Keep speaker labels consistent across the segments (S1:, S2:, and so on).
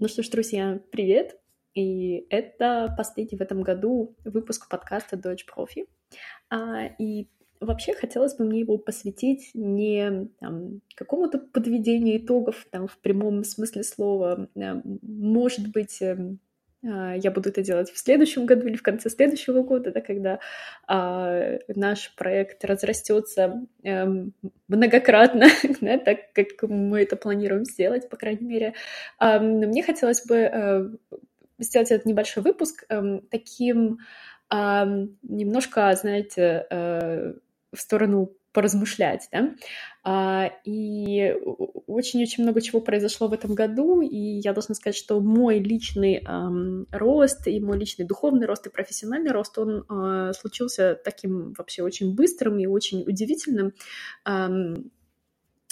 S1: Ну что ж, друзья, привет! И это последний в этом году выпуск подкаста Dodge Profi. А, и вообще хотелось бы мне его посвятить не там, какому-то подведению итогов там, в прямом смысле слова, а, может быть, эм, я буду это делать в следующем году или в конце следующего года, да, когда а, наш проект разрастется а, многократно, да, так как мы это планируем сделать, по крайней мере. А, мне хотелось бы а, сделать этот небольшой выпуск а, таким а, немножко, знаете, а, в сторону поразмышлять, да. А, и очень-очень много чего произошло в этом году, и я должна сказать, что мой личный эм, рост и мой личный духовный рост и профессиональный рост, он э, случился таким вообще очень быстрым и очень удивительным. Эм,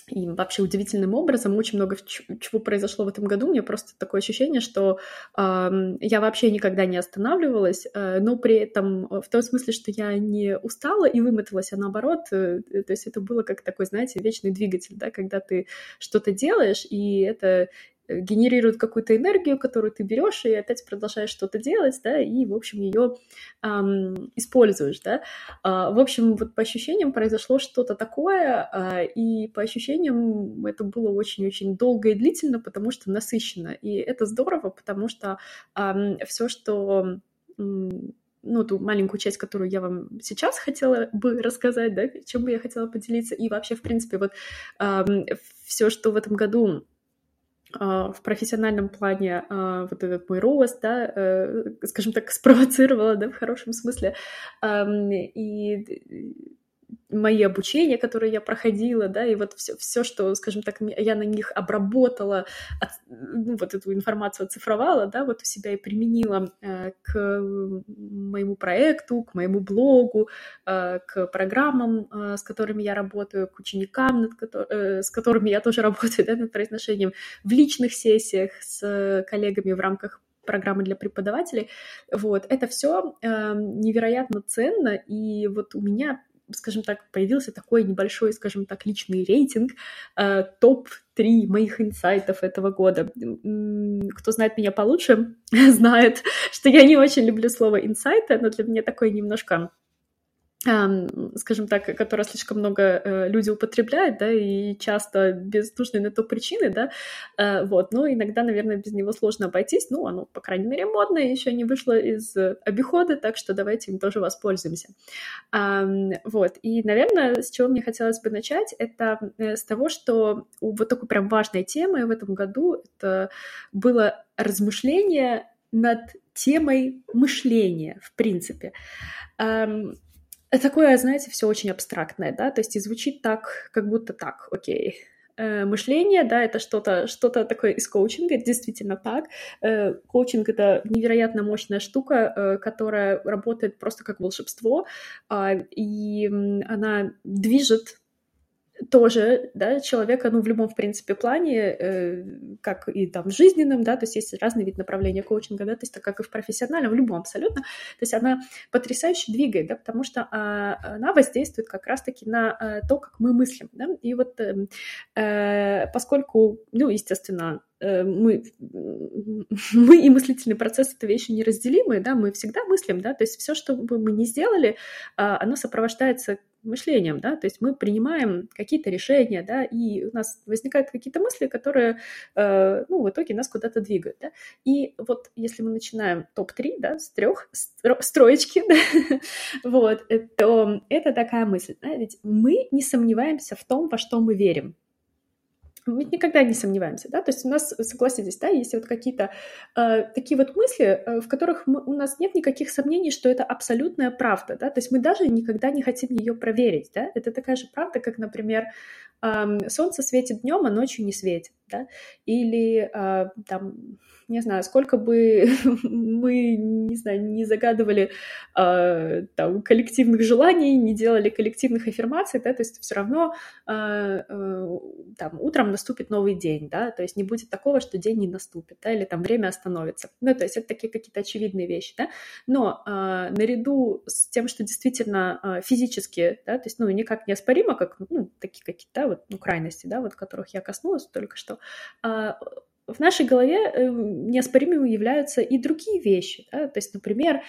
S1: и вообще удивительным образом. Очень много чего произошло в этом году. У меня просто такое ощущение, что э, я вообще никогда не останавливалась, э, но при этом в том смысле, что я не устала и вымоталась, а наоборот, э, то есть это было как такой, знаете, вечный двигатель, да, когда ты что-то делаешь, и это Э, генерирует какую-то энергию, которую ты берешь и опять продолжаешь что-то делать, да, и, в общем, ее эм, используешь, да. А, в общем, вот по ощущениям произошло что-то такое, а, и по ощущениям это было очень-очень долго и длительно, потому что насыщенно, и это здорово, потому что эм, все, что ну, ту маленькую часть, которую я вам сейчас хотела бы рассказать, да, чем бы я хотела поделиться, и вообще, в принципе, вот эм, все, что в этом году в профессиональном плане а, вот этот мой рост, да, э, скажем так, спровоцировала, да, в хорошем смысле. И мои обучения, которые я проходила, да, и вот все, все, что, скажем так, я на них обработала, от, ну, вот эту информацию оцифровала, да, вот у себя и применила э, к моему проекту, к моему блогу, э, к программам, э, с которыми я работаю, к ученикам, над ко- э, с которыми я тоже работаю, да, над произношением, в личных сессиях с коллегами в рамках программы для преподавателей. Вот, это все э, невероятно ценно, и вот у меня скажем так, появился такой небольшой, скажем так, личный рейтинг, э, топ-3 моих инсайтов этого года. Кто знает меня получше, знает, что я не очень люблю слово инсайты, но для меня такой немножко скажем так, которое слишком много э, люди употребляют, да, и часто без нужной на то причины, да, э, вот, но иногда, наверное, без него сложно обойтись, ну, оно, по крайней мере, модное, еще не вышло из обихода, так что давайте им тоже воспользуемся. Вот, и, наверное, с чего мне хотелось бы начать, это э, с того, что вот такой прям важной темой в этом году это было размышление над темой мышления, в принципе такое, знаете, все очень абстрактное, да, то есть и звучит так, как будто так, окей, э, мышление, да, это что-то что такое из коучинга, действительно так. Э, коучинг — это невероятно мощная штука, э, которая работает просто как волшебство, э, и она движет тоже, да, человека, ну, в любом, в принципе, плане, э, как и там в жизненном, да, то есть есть разный вид направления коучинга, да, то есть так как и в профессиональном, в любом абсолютно, то есть она потрясающе двигает, да, потому что а, она воздействует как раз-таки на а, то, как мы мыслим, да, и вот э, э поскольку, ну, естественно, Э, мы, мы и мыслительный процесс — это вещи неразделимые, да, мы всегда мыслим, да, то есть все, что бы мы ни сделали, а, оно сопровождается мышлением, да, то есть мы принимаем какие-то решения, да, и у нас возникают какие-то мысли, которые, э, ну, в итоге нас куда-то двигают, да, и вот если мы начинаем топ-3, да, с трех строечки, да, вот, э, то это такая мысль, да, ведь мы не сомневаемся в том, во что мы верим, мы никогда не сомневаемся, да, то есть у нас, согласитесь, да, есть вот какие-то э, такие вот мысли, э, в которых мы, у нас нет никаких сомнений, что это абсолютная правда, да, то есть мы даже никогда не хотим ее проверить, да, это такая же правда, как, например, э, солнце светит днем, а ночью не светит, да, или э, там не знаю, сколько бы мы, не знаю, не загадывали э, там, коллективных желаний, не делали коллективных аффирмаций, да, то есть все равно э, э, там утром наступит новый день, да, то есть не будет такого, что день не наступит, да, или там время остановится. Ну, то есть это такие какие-то очевидные вещи, да, но э, наряду с тем, что действительно э, физически, да, то есть, ну, никак неоспоримо, как, ну, такие какие-то, да, вот, ну, крайности, да, вот, которых я коснулась только что, э, в нашей голове э, неоспоримыми являются и другие вещи. Да? То есть, например,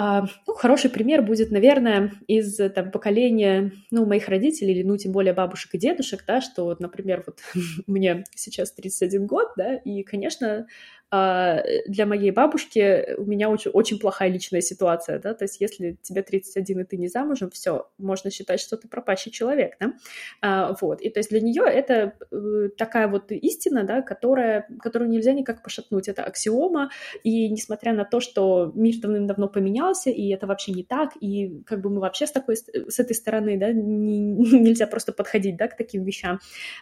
S1: а, ну, хороший пример будет, наверное, из там, поколения ну, моих родителей, или, ну, тем более бабушек и дедушек, да, что, вот, например, вот мне сейчас 31 год, да, и, конечно, а, для моей бабушки у меня очень, очень плохая личная ситуация, да, то есть если тебе 31 и ты не замужем, все, можно считать, что ты пропащий человек, да, а, вот, и то есть для нее это э, такая вот истина, да, которая, которую нельзя никак пошатнуть, это аксиома, и несмотря на то, что мир давным-давно поменялся, и это вообще не так, и как бы мы вообще с такой, с этой стороны, да, не, нельзя просто подходить, да, к таким вещам,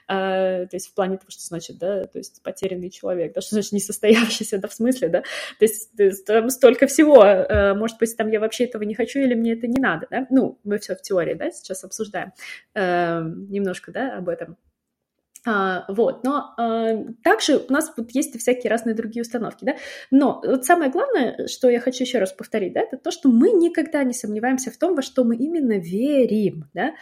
S1: а, то есть в плане того, что значит, да, то есть потерянный человек, да, что значит не состояние состоявшийся, да, в смысле, да, то есть, там столько всего, э, может быть, там я вообще этого не хочу или мне это не надо, да, ну, мы все в теории, да, сейчас обсуждаем э, немножко, да, об этом. А, вот, но а, также у нас вот есть всякие разные другие установки, да, но вот самое главное, что я хочу еще раз повторить, да, это то, что мы никогда не сомневаемся в том, во что мы именно верим, да,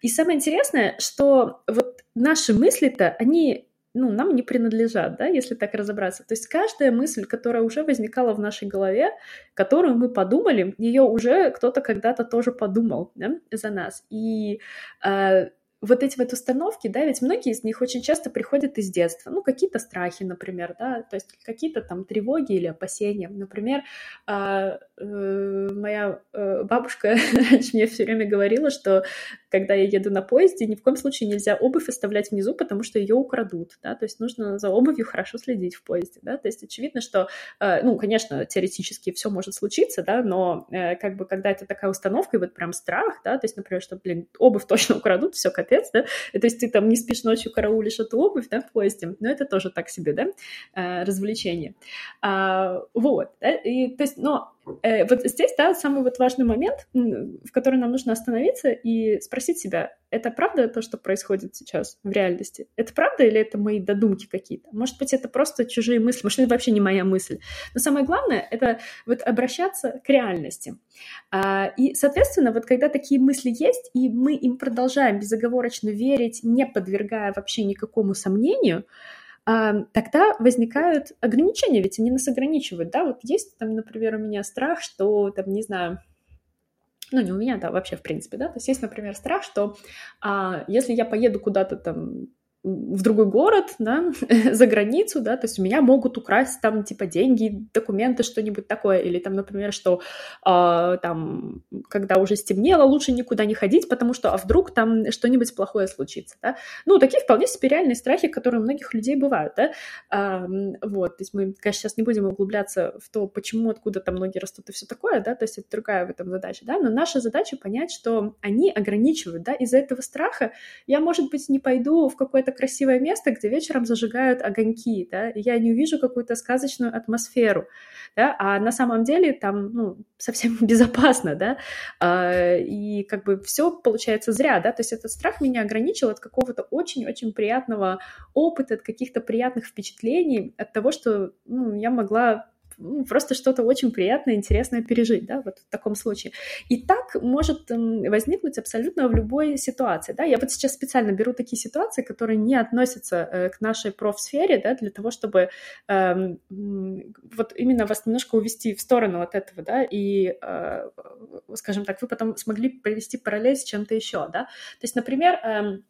S1: и самое интересное, что вот наши мысли-то, они ну, нам не принадлежат, да, если так разобраться. То есть каждая мысль, которая уже возникала в нашей голове, которую мы подумали, ее уже кто-то когда-то тоже подумал да, за нас. И э, вот эти вот установки, да, ведь многие из них очень часто приходят из детства. Ну, какие-то страхи, например, да, то есть какие-то там тревоги или опасения. Например, э, э, моя э, бабушка мне все время говорила, что когда я еду на поезде, ни в коем случае нельзя обувь оставлять внизу, потому что ее украдут, да, то есть нужно за обувью хорошо следить в поезде, да, то есть очевидно, что, э, ну, конечно, теоретически все может случиться, да, но э, как бы когда это такая установка, и вот прям страх, да, то есть, например, что, блин, обувь точно украдут, все, капец, да, то есть ты там не спишь ночью, караулишь эту обувь, да, в поезде, но это тоже так себе, да, э, развлечение. А, вот, да, и, то есть, но вот здесь, да, самый вот важный момент, в который нам нужно остановиться и спросить себя, это правда то, что происходит сейчас в реальности? Это правда или это мои додумки какие-то? Может быть, это просто чужие мысли, может, это вообще не моя мысль. Но самое главное — это вот обращаться к реальности. А, и, соответственно, вот когда такие мысли есть, и мы им продолжаем безоговорочно верить, не подвергая вообще никакому сомнению, тогда возникают ограничения, ведь они нас ограничивают, да, вот есть там, например, у меня страх, что там, не знаю, ну, не у меня, да, вообще, в принципе, да, то есть есть, например, страх, что а, если я поеду куда-то там в другой город, да, за границу, да, то есть у меня могут украсть там типа деньги, документы, что-нибудь такое, или там, например, что э, там, когда уже стемнело, лучше никуда не ходить, потому что, а вдруг там что-нибудь плохое случится, да, ну, такие вполне себе реальные страхи, которые у многих людей бывают, да, э, вот, то есть мы, конечно, сейчас не будем углубляться в то, почему, откуда там ноги растут и все такое, да, то есть это другая в этом задача, да, но наша задача понять, что они ограничивают, да, из-за этого страха я, может быть, не пойду в какое-то какое-то красивое место, где вечером зажигают огоньки, да, и я не увижу какую-то сказочную атмосферу, да, а на самом деле там, ну, совсем безопасно, да, а, и как бы все получается зря, да, то есть этот страх меня ограничил от какого-то очень-очень приятного опыта, от каких-то приятных впечатлений, от того, что, ну, я могла ну, просто что-то очень приятное, интересное пережить, да, вот в таком случае. И так может возникнуть абсолютно в любой ситуации, да. Я вот сейчас специально беру такие ситуации, которые не относятся э, к нашей профсфере, да, для того, чтобы э, вот именно вас немножко увести в сторону от этого, да, и, э, скажем так, вы потом смогли провести параллель с чем-то еще, да. То есть, например, э, Эм,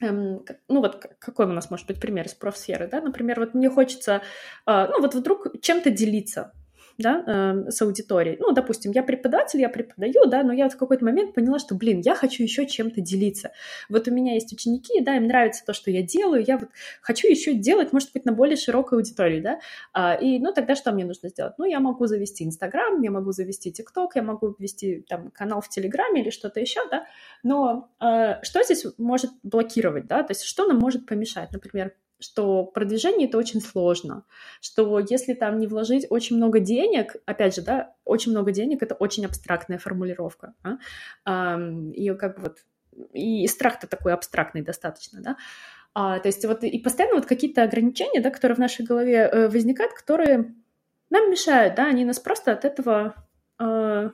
S1: ну вот какой у нас может быть пример из профсферы, да, например, вот мне хочется, э, ну вот вдруг чем-то делиться, да, э, с аудиторией. Ну, допустим, я преподаватель, я преподаю, да, но я в какой-то момент поняла, что, блин, я хочу еще чем-то делиться. Вот у меня есть ученики, да, им нравится то, что я делаю, я вот хочу еще делать, может быть, на более широкой аудитории, да, а, и, ну, тогда что мне нужно сделать? Ну, я могу завести Инстаграм, я могу завести ТикТок, я могу вести там канал в Телеграме или что-то еще, да, но э, что здесь может блокировать, да, то есть что нам может помешать, например, что продвижение это очень сложно, что если там не вложить очень много денег, опять же, да, очень много денег это очень абстрактная формулировка, да? а, и как бы вот и страх-то такой абстрактный достаточно, да, а, то есть вот и постоянно вот какие-то ограничения, да, которые в нашей голове э, возникают, которые нам мешают, да, они нас просто от этого э,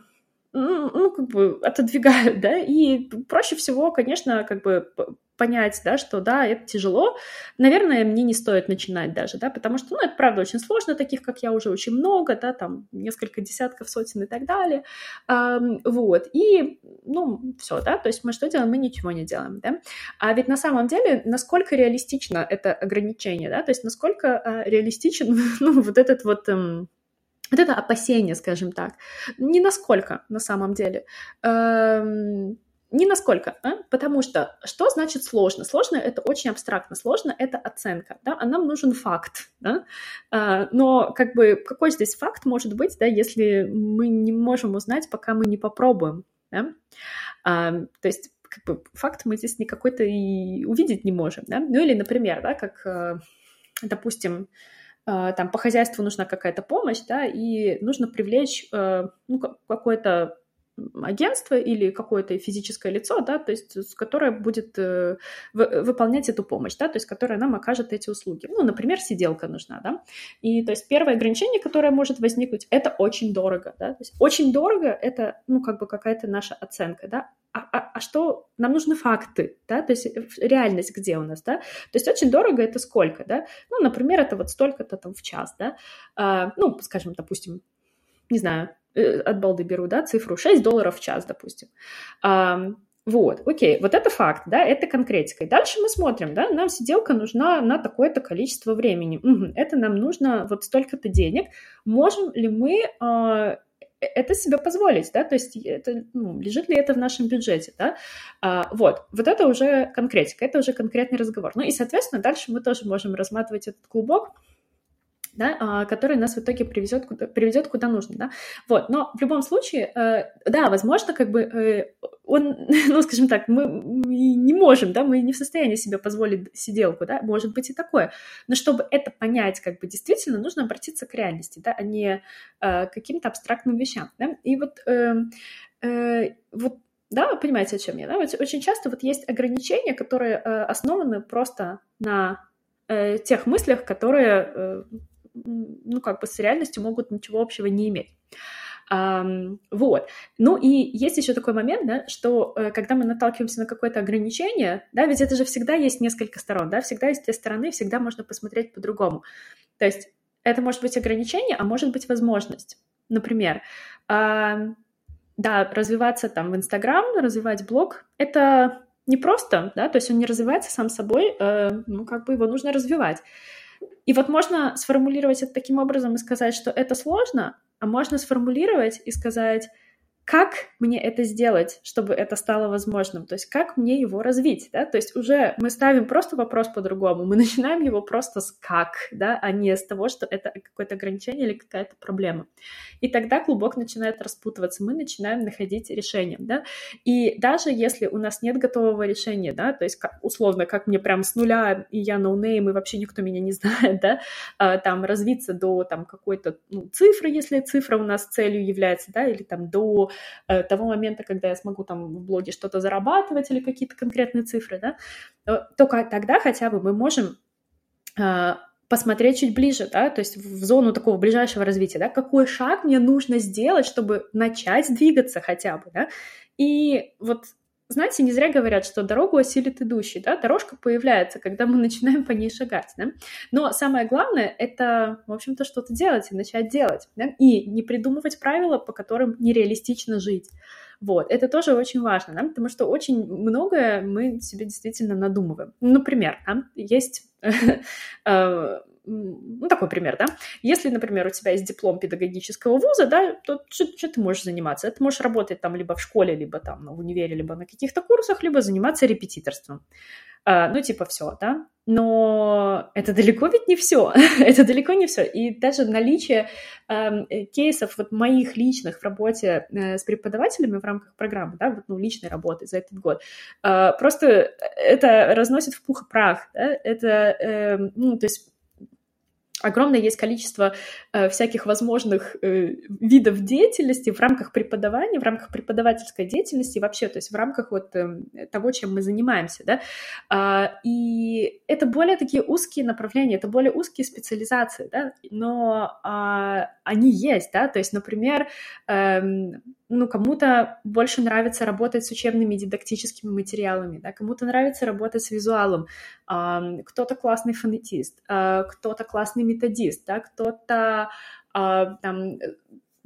S1: ну, как бы отодвигают, да, и проще всего, конечно, как бы понять, да, что да, это тяжело, наверное, мне не стоит начинать даже, да, потому что, ну, это правда очень сложно, таких, как я, уже очень много, да, там несколько десятков, сотен и так далее, эм, вот, и, ну, все, да, то есть мы что делаем? Мы ничего не делаем, да, а ведь на самом деле, насколько реалистично это ограничение, да, то есть насколько э, реалистичен, ну, вот этот вот... Эм, вот это опасение, скажем так, не насколько на самом деле. Эм, не насколько, а? потому что что значит сложно? Сложно это очень абстрактно, сложно это оценка, да, а нам нужен факт, да, а, но как бы какой здесь факт может быть, да, если мы не можем узнать, пока мы не попробуем, да, а, то есть как бы факт мы здесь никакой-то и увидеть не можем, да, ну или, например, да, как, э, допустим, э, там по хозяйству нужна какая-то помощь, да, и нужно привлечь э, ну, какое-то агентство или какое-то физическое лицо, да, то есть которое будет э, выполнять эту помощь, да, то есть которое нам окажет эти услуги. Ну, например, сиделка нужна, да. И то есть первое ограничение, которое может возникнуть, это очень дорого, да. То есть очень дорого это, ну, как бы какая-то наша оценка, да. А, а, а что? Нам нужны факты, да, то есть реальность где у нас, да. То есть очень дорого это сколько, да. Ну, например, это вот столько-то там в час, да. А, ну, скажем, допустим, не знаю, от балды беру, да, цифру 6 долларов в час, допустим. Вот, окей, вот это факт, да, это конкретика. И дальше мы смотрим, да, нам сиделка нужна на такое-то количество времени. Угу, это нам нужно вот столько-то денег. Можем ли мы а, это себе позволить, да, то есть это, ну, лежит ли это в нашем бюджете, да, а, вот, вот это уже конкретика, это уже конкретный разговор. Ну и, соответственно, дальше мы тоже можем разматывать этот клубок, да, а, который нас в итоге приведет куда, приведет куда нужно, да, вот, но в любом случае, э, да, возможно, как бы э, он, ну, скажем так, мы не можем, да, мы не в состоянии себе позволить сиделку, да, может быть и такое, но чтобы это понять, как бы действительно нужно обратиться к реальности, да, а не э, к каким-то абстрактным вещам, да, и вот, вот да, вы понимаете, о чем я, да? Очень часто вот есть ограничения, которые э, основаны просто на э, тех мыслях, которые ну, как бы с реальностью могут ничего общего не иметь. Um, вот. Ну и есть еще такой момент, да, что э, когда мы наталкиваемся на какое-то ограничение, да, ведь это же всегда есть несколько сторон, да, всегда есть две стороны, всегда можно посмотреть по-другому. То есть это может быть ограничение, а может быть возможность. Например, э, да, развиваться там в Инстаграм, развивать блог, это не просто, да, то есть он не развивается сам собой, э, ну, как бы его нужно развивать. И вот можно сформулировать это таким образом и сказать, что это сложно, а можно сформулировать и сказать, как мне это сделать, чтобы это стало возможным, то есть как мне его развить, да, то есть уже мы ставим просто вопрос по-другому, мы начинаем его просто с как, да, а не с того, что это какое-то ограничение или какая-то проблема. И тогда клубок начинает распутываться, мы начинаем находить решение, да, и даже если у нас нет готового решения, да, то есть условно, как мне прям с нуля, и я no name, и вообще никто меня не знает, да, а, там развиться до там какой-то ну, цифры, если цифра у нас целью является, да, или там до того момента, когда я смогу там в блоге что-то зарабатывать или какие-то конкретные цифры, да, э, только тогда хотя бы мы можем э, посмотреть чуть ближе, да, то есть в зону такого ближайшего развития, да, какой шаг мне нужно сделать, чтобы начать двигаться хотя бы, да, и вот знаете, не зря говорят, что дорогу осилит идущий, да, дорожка появляется, когда мы начинаем по ней шагать, да, но самое главное — это, в общем-то, что-то делать и начать делать, да, и не придумывать правила, по которым нереалистично жить, вот, это тоже очень важно, да, потому что очень многое мы себе действительно надумываем. Например, да, есть э, ну, такой пример, да, если, например, у тебя есть диплом педагогического вуза, да, то что, что ты можешь заниматься? Ты можешь работать там либо в школе, либо там в универе, либо на каких-то курсах, либо заниматься репетиторством. А, ну, типа все, да. Но это далеко ведь не все. это далеко не все. И даже наличие эм, э, кейсов вот моих личных в работе э, с преподавателями в рамках программы, да, вот, ну, личной работы за этот год, э, просто это разносит в пух и прах, да, это, э, ну, то есть огромное есть количество э, всяких возможных э, видов деятельности в рамках преподавания, в рамках преподавательской деятельности вообще, то есть в рамках вот э, того, чем мы занимаемся, да. А, и это более такие узкие направления, это более узкие специализации, да, но а, они есть, да, то есть, например, эм, ну, кому-то больше нравится работать с учебными дидактическими материалами, да, кому-то нравится работать с визуалом, кто-то классный фонетист, а, кто-то классный методист, да, кто-то а, там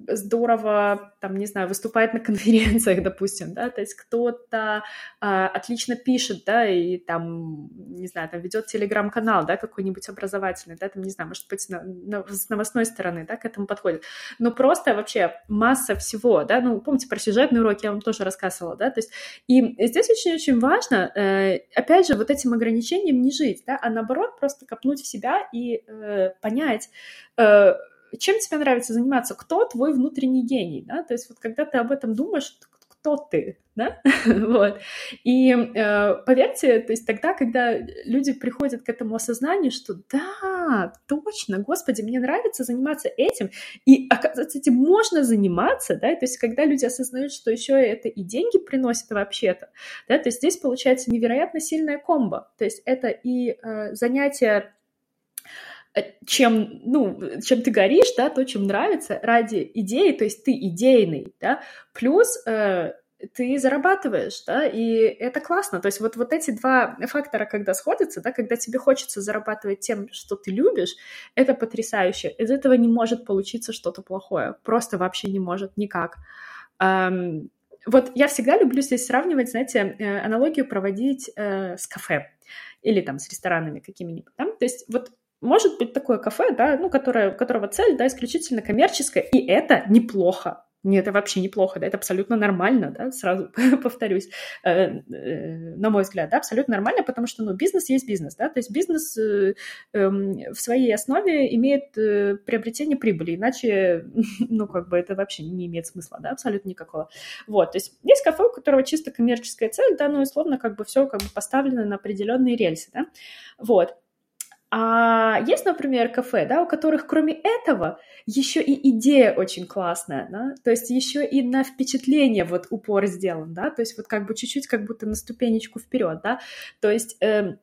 S1: здорово, там, не знаю, выступает на конференциях, допустим, да, то есть кто-то а, отлично пишет, да, и там, не знаю, там ведет телеграм-канал, да, какой-нибудь образовательный, да, там, не знаю, может быть, на, на, с новостной стороны, да, к этому подходит. Но просто вообще масса всего, да, ну, помните про сюжетные уроки, я вам тоже рассказывала, да, то есть и здесь очень-очень важно, э, опять же, вот этим ограничением не жить, да, а наоборот просто копнуть в себя и э, понять, э, чем тебе нравится заниматься, кто твой внутренний гений, да, то есть вот когда ты об этом думаешь, кто ты, да, вот. И э, поверьте, то есть тогда, когда люди приходят к этому осознанию, что да, точно, господи, мне нравится заниматься этим, и, оказывается, этим можно заниматься, да, то есть когда люди осознают, что еще это и деньги приносит вообще-то, да, то есть здесь получается невероятно сильная комбо, то есть это и э, занятие чем, ну, чем ты горишь, да, то, чем нравится, ради идеи, то есть ты идейный, да, плюс э, ты зарабатываешь, да, и это классно. То есть вот, вот эти два фактора, когда сходятся, да, когда тебе хочется зарабатывать тем, что ты любишь, это потрясающе. Из этого не может получиться что-то плохое. Просто вообще не может никак. Эм, вот я всегда люблю здесь сравнивать, знаете, э, аналогию проводить э, с кафе или там с ресторанами какими-нибудь. Да? То есть вот может быть такое кафе, да, ну, которое, которого цель, да, исключительно коммерческая, и это неплохо. Нет, это вообще неплохо, да, это абсолютно нормально, да, сразу повторюсь, э, э, на мой взгляд, да, абсолютно нормально, потому что, ну, бизнес есть бизнес, да, то есть бизнес э, э, в своей основе имеет э, приобретение прибыли, иначе, ну, как бы это вообще не имеет смысла, да, абсолютно никакого. Вот, то есть есть кафе, у которого чисто коммерческая цель, да, ну, условно, как бы все как бы поставлено на определенные рельсы, да, вот, а есть, например, кафе, да, у которых кроме этого еще и идея очень классная, да, то есть еще и на впечатление вот упор сделан, да, то есть вот как бы чуть-чуть как будто на ступенечку вперед, да, то есть э,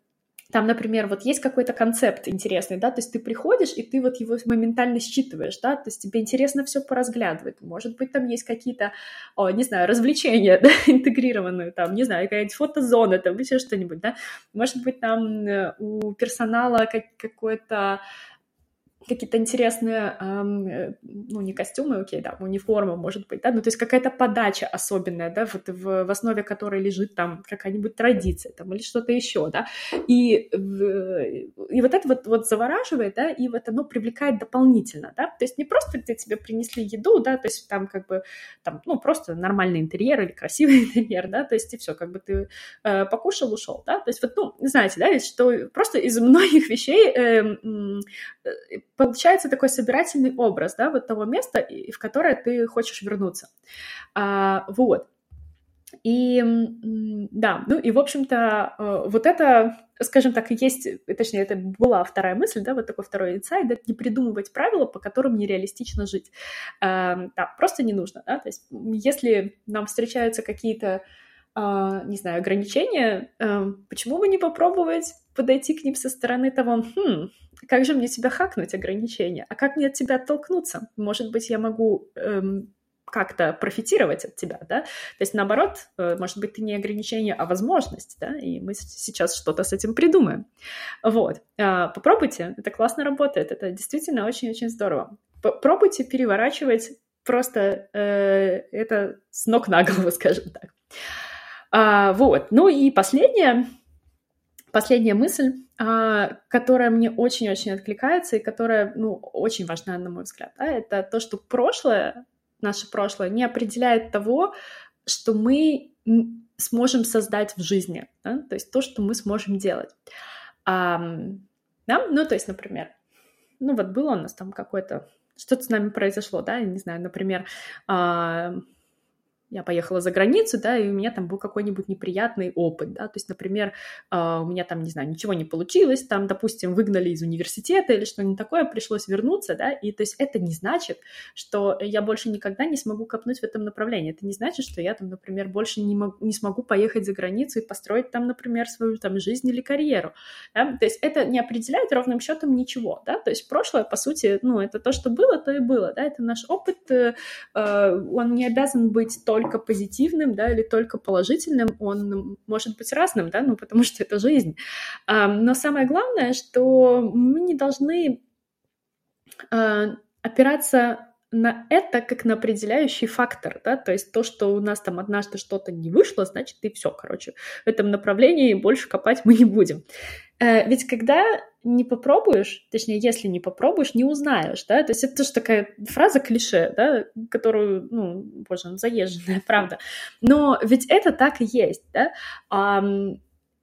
S1: там, например, вот есть какой-то концепт интересный, да, то есть ты приходишь, и ты вот его моментально считываешь, да, то есть тебе интересно все поразглядывать. Может быть, там есть какие-то, о, не знаю, развлечения, да, интегрированные, там, не знаю, какая-нибудь фотозона, там, еще что-нибудь, да. Может быть, там э, у персонала как, какой-то какие-то интересные, эм, ну, не костюмы, окей, да, униформа, может быть, да, ну, то есть какая-то подача особенная, да, вот в, в основе которой лежит там какая-нибудь традиция, там, или что-то еще, да, и, и вот это вот, вот завораживает, да, и вот оно привлекает дополнительно, да, то есть не просто где тебе принесли еду, да, то есть там как бы, там, ну, просто нормальный интерьер или красивый интерьер, да, то есть и все, как бы ты э, покушал, ушел, да, то есть вот, ну, знаете, да, ведь что просто из многих вещей э, э, получается такой собирательный образ, да, вот того места, в которое ты хочешь вернуться. А, вот. И да, ну и, в общем-то, э, вот это, скажем так, есть, точнее, это была вторая мысль, да, вот такой второй инсайд, да, не придумывать правила, по которым нереалистично жить. А, да, просто не нужно, да, то есть если нам встречаются какие-то не знаю, ограничения, почему бы не попробовать подойти к ним со стороны того, хм, как же мне тебя хакнуть ограничения, а как мне от тебя оттолкнуться? Может быть, я могу эм, как-то профитировать от тебя, да? То есть, наоборот, э, может быть, ты не ограничение, а возможность, да? И мы сейчас что-то с этим придумаем. Вот. Э, попробуйте, это классно работает, это действительно очень-очень здорово. Попробуйте переворачивать просто э, это с ног на голову, скажем так. А, вот. Ну и последнее, последняя мысль, а, которая мне очень-очень откликается и которая, ну, очень важна, на мой взгляд, да, это то, что прошлое, наше прошлое не определяет того, что мы сможем создать в жизни, да? то есть то, что мы сможем делать. А, да? Ну, то есть, например, ну вот было у нас там какое-то, что-то с нами произошло, да, я не знаю, например, а, я поехала за границу, да, и у меня там был какой-нибудь неприятный опыт, да, то есть, например, а, у меня там, не знаю, ничего не получилось, там, допустим, выгнали из университета или что-нибудь такое, пришлось вернуться, да, и то есть это не значит, что я больше никогда не смогу копнуть в этом направлении, это не значит, что я там, например, больше не, могу, не смогу поехать за границу и построить там, например, свою там жизнь или карьеру, да? то есть это не определяет ровным счетом ничего, да, то есть прошлое, по сути, ну, это то, что было, то и было, да, это наш опыт, э, э он не обязан быть только только позитивным, да, или только положительным, он может быть разным, да, ну, потому что это жизнь. Но самое главное, что мы не должны а, опираться на это как на определяющий фактор, да, то есть то, что у нас там однажды что-то не вышло, значит, и все, короче, в этом направлении больше копать мы не будем. Э, ведь когда не попробуешь, точнее, если не попробуешь, не узнаешь, да, то есть это тоже такая фраза клише, да, которую, ну, боже, ну, заезженная, правда, но ведь это так и есть, да,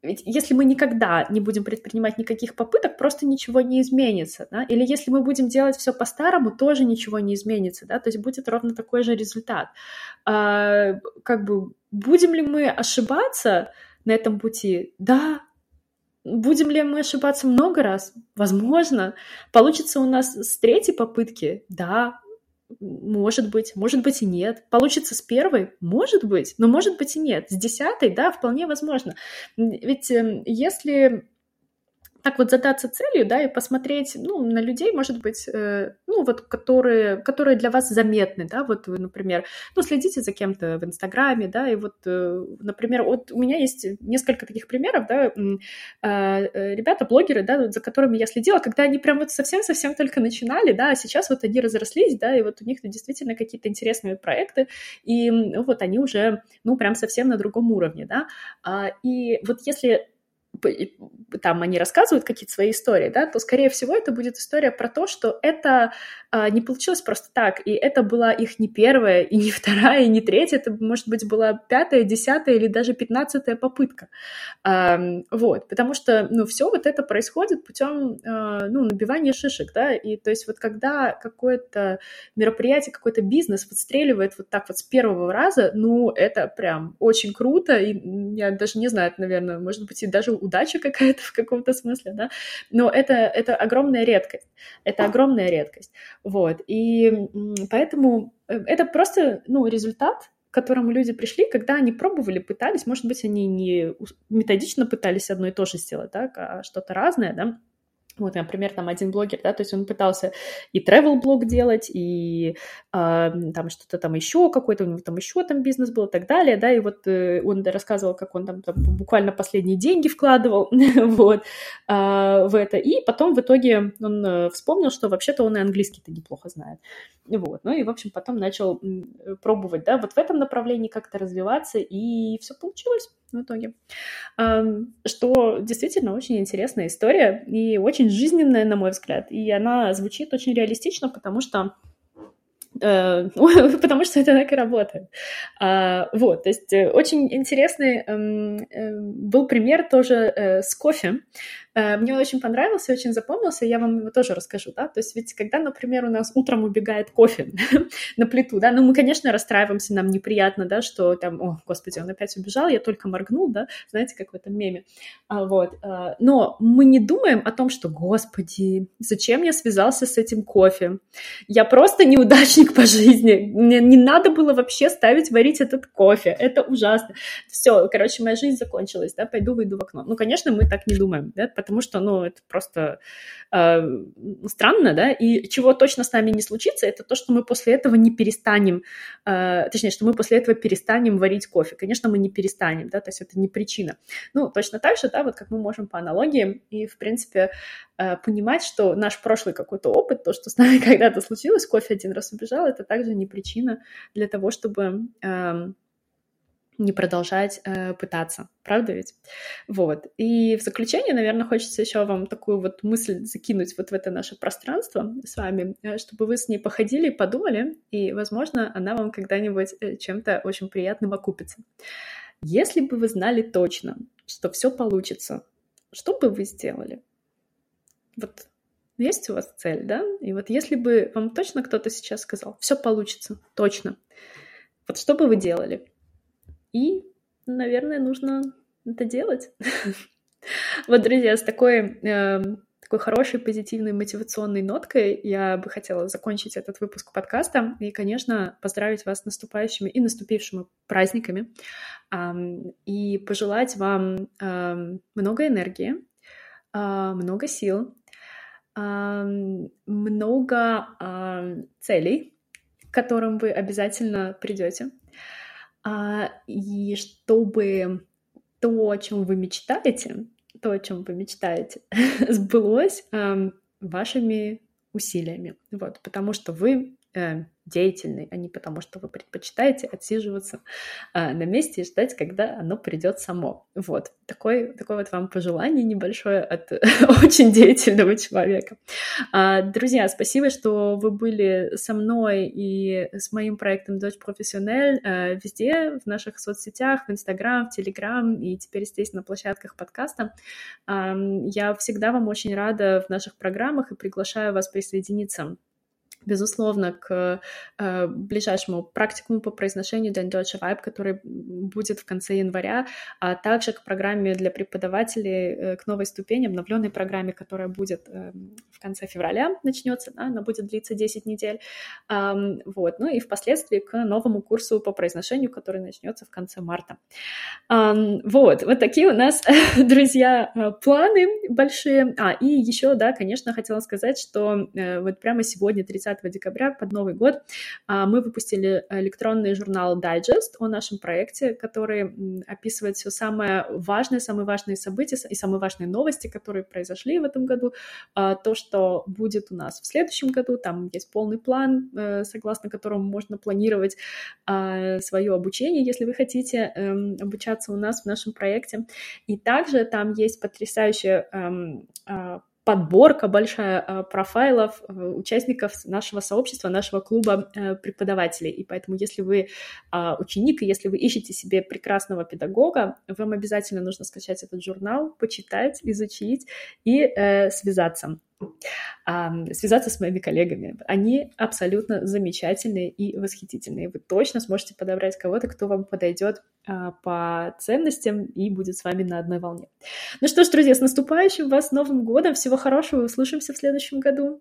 S1: ведь если мы никогда не будем предпринимать никаких попыток, просто ничего не изменится, да? Или если мы будем делать все по-старому, тоже ничего не изменится, да? То есть будет ровно такой же результат. А, как бы будем ли мы ошибаться на этом пути? Да, Будем ли мы ошибаться много раз? Возможно. Получится у нас с третьей попытки? Да, может быть, может быть и нет. Получится с первой? Может быть, но может быть и нет. С десятой? Да, вполне возможно. Ведь эм, если так вот задаться целью, да, и посмотреть, ну, на людей, может быть, э, ну, вот, которые, которые для вас заметны, да, вот вы, например, ну, следите за кем-то в Инстаграме, да, и вот, э, например, вот у меня есть несколько таких примеров, да, э, э, ребята, блогеры, да, за которыми я следила, когда они прям вот совсем-совсем только начинали, да, а сейчас вот они разрослись, да, и вот у них действительно какие-то интересные проекты, и вот они уже, ну, прям совсем на другом уровне, да, а, и вот если там они рассказывают какие-то свои истории, да, то, скорее всего, это будет история про то, что это а, не получилось просто так, и это была их не первая, и не вторая, и не третья, это, может быть, была пятая, десятая или даже пятнадцатая попытка. А, вот, потому что, ну, все вот это происходит путем, а, ну, набивания шишек, да, и то есть вот когда какое-то мероприятие, какой-то бизнес выстреливает вот так вот с первого раза, ну, это прям очень круто, и я даже не знаю, наверное, может быть, и даже удача какая-то в каком-то смысле, да, но это, это огромная редкость, это огромная редкость, вот, и поэтому э, это просто, ну, результат, к которому люди пришли, когда они пробовали, пытались, может быть, они не методично пытались одно и то же сделать, да, а что-то разное, да, вот, например, там один блогер, да, то есть он пытался и travel блог делать, и э, там что-то там еще какой-то, у него там еще там бизнес был и так далее, да, и вот э, он рассказывал, как он там, там буквально последние деньги вкладывал, вот, э, в это, и потом в итоге он э, вспомнил, что вообще-то он и английский-то неплохо знает, вот, ну и, в общем, потом начал пробовать, да, вот в этом направлении как-то развиваться, и все получилось в итоге. Что действительно очень интересная история и очень жизненная, на мой взгляд. И она звучит очень реалистично, потому что э, потому что это так и работает. А, вот, то есть э, очень интересный эм, э, был пример тоже с кофе. Э, мне очень понравился, очень запомнился, я вам его тоже расскажу, да, то есть ведь когда, например, у нас утром убегает кофе на плиту, да, ну мы, конечно, расстраиваемся, нам неприятно, да, что там, о, господи, он опять убежал, я только моргнул, да, знаете, как в этом меме, а, вот, а, но мы не думаем о том, что, господи, зачем я связался с этим кофе, я просто неудачник по жизни, мне не надо было вообще ставить варить этот кофе, это ужасно, все, короче, моя жизнь закончилась, да, пойду выйду в окно, ну, конечно, мы так не думаем, да, потому что, ну, это просто э, странно, да, и чего точно с нами не случится, это то, что мы после этого не перестанем, э, точнее, что мы после этого перестанем варить кофе. Конечно, мы не перестанем, да, то есть это не причина. Ну, точно так же, да, вот как мы можем по аналогии и, в принципе, э, понимать, что наш прошлый какой-то опыт, то, что с нами когда-то случилось, кофе один раз убежал, это также не причина для того, чтобы... Э, не продолжать э, пытаться, правда ведь? Вот. И в заключение, наверное, хочется еще вам такую вот мысль закинуть вот в это наше пространство с вами, э, чтобы вы с ней походили подумали, и, возможно, она вам когда-нибудь э, чем-то очень приятным окупится. Если бы вы знали точно, что все получится, что бы вы сделали? Вот есть у вас цель, да? И вот если бы вам точно кто-то сейчас сказал, все получится, точно, Вот что бы вы делали? И, наверное, нужно это делать. Вот, друзья, с такой эм, такой хорошей, позитивной, мотивационной ноткой я бы хотела закончить этот выпуск подкаста и, конечно, поздравить вас с наступающими и наступившими праздниками и пожелать вам много энергии, а, много сил, много целей, к которым вы обязательно придете, и чтобы то, о чем вы мечтаете, то, о чем вы мечтаете, сбылось эм, вашими усилиями. Вот, потому что вы э, деятельный, а не потому, что вы предпочитаете отсиживаться а, на месте и ждать, когда оно придет само. Вот, такой, такое вот вам пожелание небольшое от очень деятельного человека. А, друзья, спасибо, что вы были со мной и с моим проектом «Дочь профессиональ» а, везде, в наших соцсетях, в Инстаграм, в Телеграм и теперь, естественно, на площадках подкаста. А, я всегда вам очень рада в наших программах и приглашаю вас присоединиться безусловно, к э, ближайшему практикуму по произношению День Deutsche Vibe, который будет в конце января, а также к программе для преподавателей, э, к новой ступени, обновленной программе, которая будет э, в конце февраля, начнется, да, она будет длиться 10 недель, э, вот, ну и впоследствии к новому курсу по произношению, который начнется в конце марта. Э, вот, вот такие у нас, друзья, э, планы большие. А, и еще, да, конечно, хотела сказать, что э, вот прямо сегодня, 30 30 декабря под Новый год а, мы выпустили электронный журнал Digest о нашем проекте, который описывает все самое важное, самые важные события и самые важные новости, которые произошли в этом году, а, то, что будет у нас в следующем году, там есть полный план, э, согласно которому можно планировать а, свое обучение, если вы хотите эм, обучаться у нас в нашем проекте. И также там есть потрясающая эм, подборка большая э, профайлов э, участников нашего сообщества, нашего клуба э, преподавателей. И поэтому, если вы а, ученик, и если вы ищете себе прекрасного педагога, вам обязательно нужно скачать этот журнал, почитать, изучить и связаться связаться с моими коллегами. Они абсолютно замечательные и восхитительные. Вы точно сможете подобрать кого-то, кто вам подойдет а, по ценностям и будет с вами на одной волне. Ну что ж, друзья, с наступающим вас Новым годом! Всего хорошего! Услышимся в следующем году!